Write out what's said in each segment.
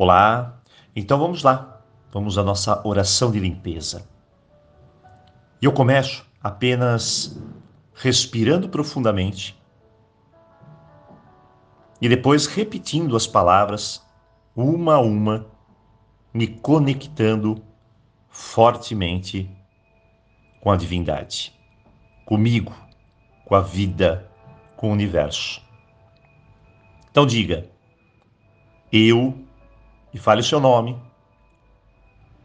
Olá, então vamos lá, vamos à nossa oração de limpeza. E eu começo apenas respirando profundamente e depois repetindo as palavras uma a uma, me conectando fortemente com a divindade, comigo, com a vida, com o universo. Então diga, eu e fale o seu nome.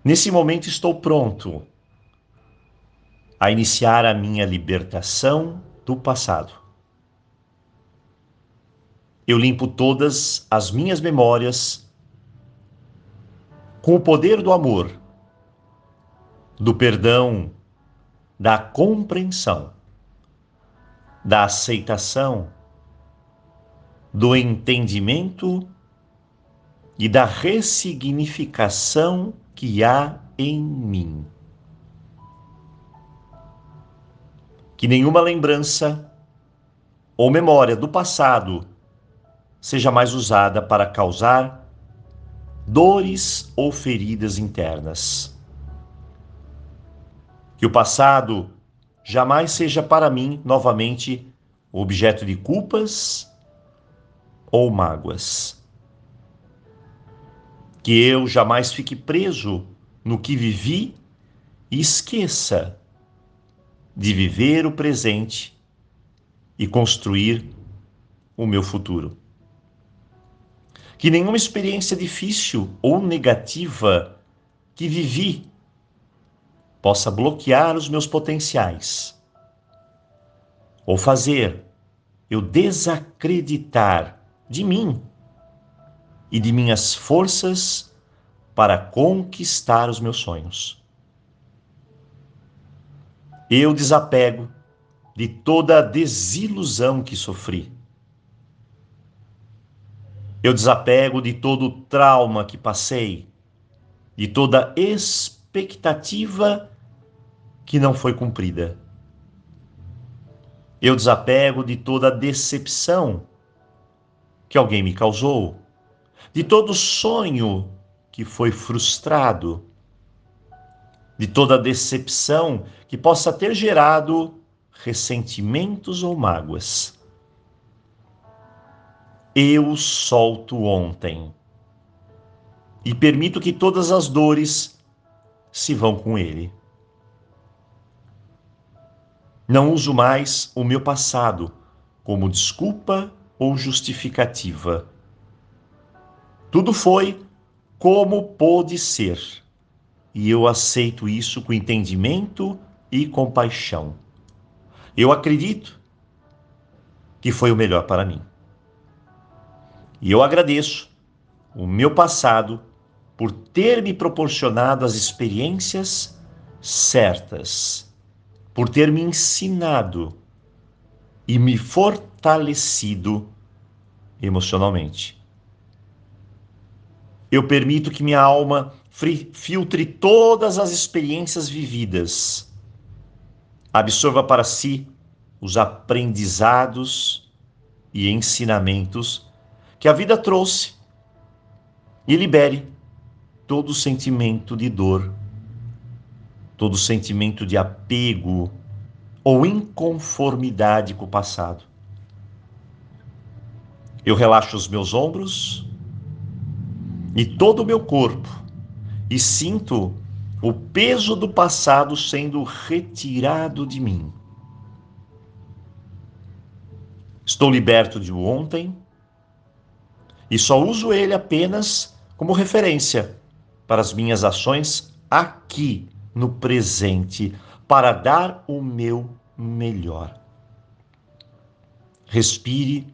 Nesse momento estou pronto a iniciar a minha libertação do passado. Eu limpo todas as minhas memórias com o poder do amor, do perdão, da compreensão, da aceitação, do entendimento e da ressignificação que há em mim. Que nenhuma lembrança ou memória do passado seja mais usada para causar dores ou feridas internas. Que o passado jamais seja para mim novamente objeto de culpas ou mágoas que eu jamais fique preso no que vivi e esqueça de viver o presente e construir o meu futuro. Que nenhuma experiência difícil ou negativa que vivi possa bloquear os meus potenciais ou fazer eu desacreditar de mim e de minhas forças para conquistar os meus sonhos. Eu desapego de toda a desilusão que sofri. Eu desapego de todo o trauma que passei, de toda expectativa que não foi cumprida. Eu desapego de toda a decepção que alguém me causou de todo sonho que foi frustrado, de toda decepção que possa ter gerado ressentimentos ou mágoas. Eu solto ontem e permito que todas as dores se vão com ele. Não uso mais o meu passado como desculpa ou justificativa tudo foi como pôde ser. E eu aceito isso com entendimento e compaixão. Eu acredito que foi o melhor para mim. E eu agradeço o meu passado por ter me proporcionado as experiências certas, por ter me ensinado e me fortalecido emocionalmente. Eu permito que minha alma filtre todas as experiências vividas, absorva para si os aprendizados e ensinamentos que a vida trouxe e libere todo sentimento de dor, todo sentimento de apego ou inconformidade com o passado. Eu relaxo os meus ombros e todo o meu corpo e sinto o peso do passado sendo retirado de mim. Estou liberto de ontem e só uso ele apenas como referência para as minhas ações aqui no presente, para dar o meu melhor. Respire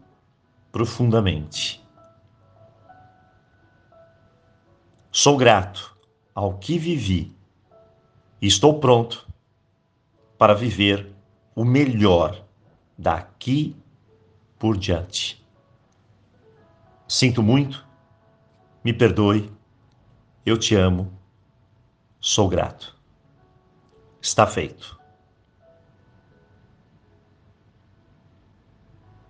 profundamente. Sou grato ao que vivi e estou pronto para viver o melhor daqui por diante. Sinto muito, me perdoe, eu te amo, sou grato. Está feito.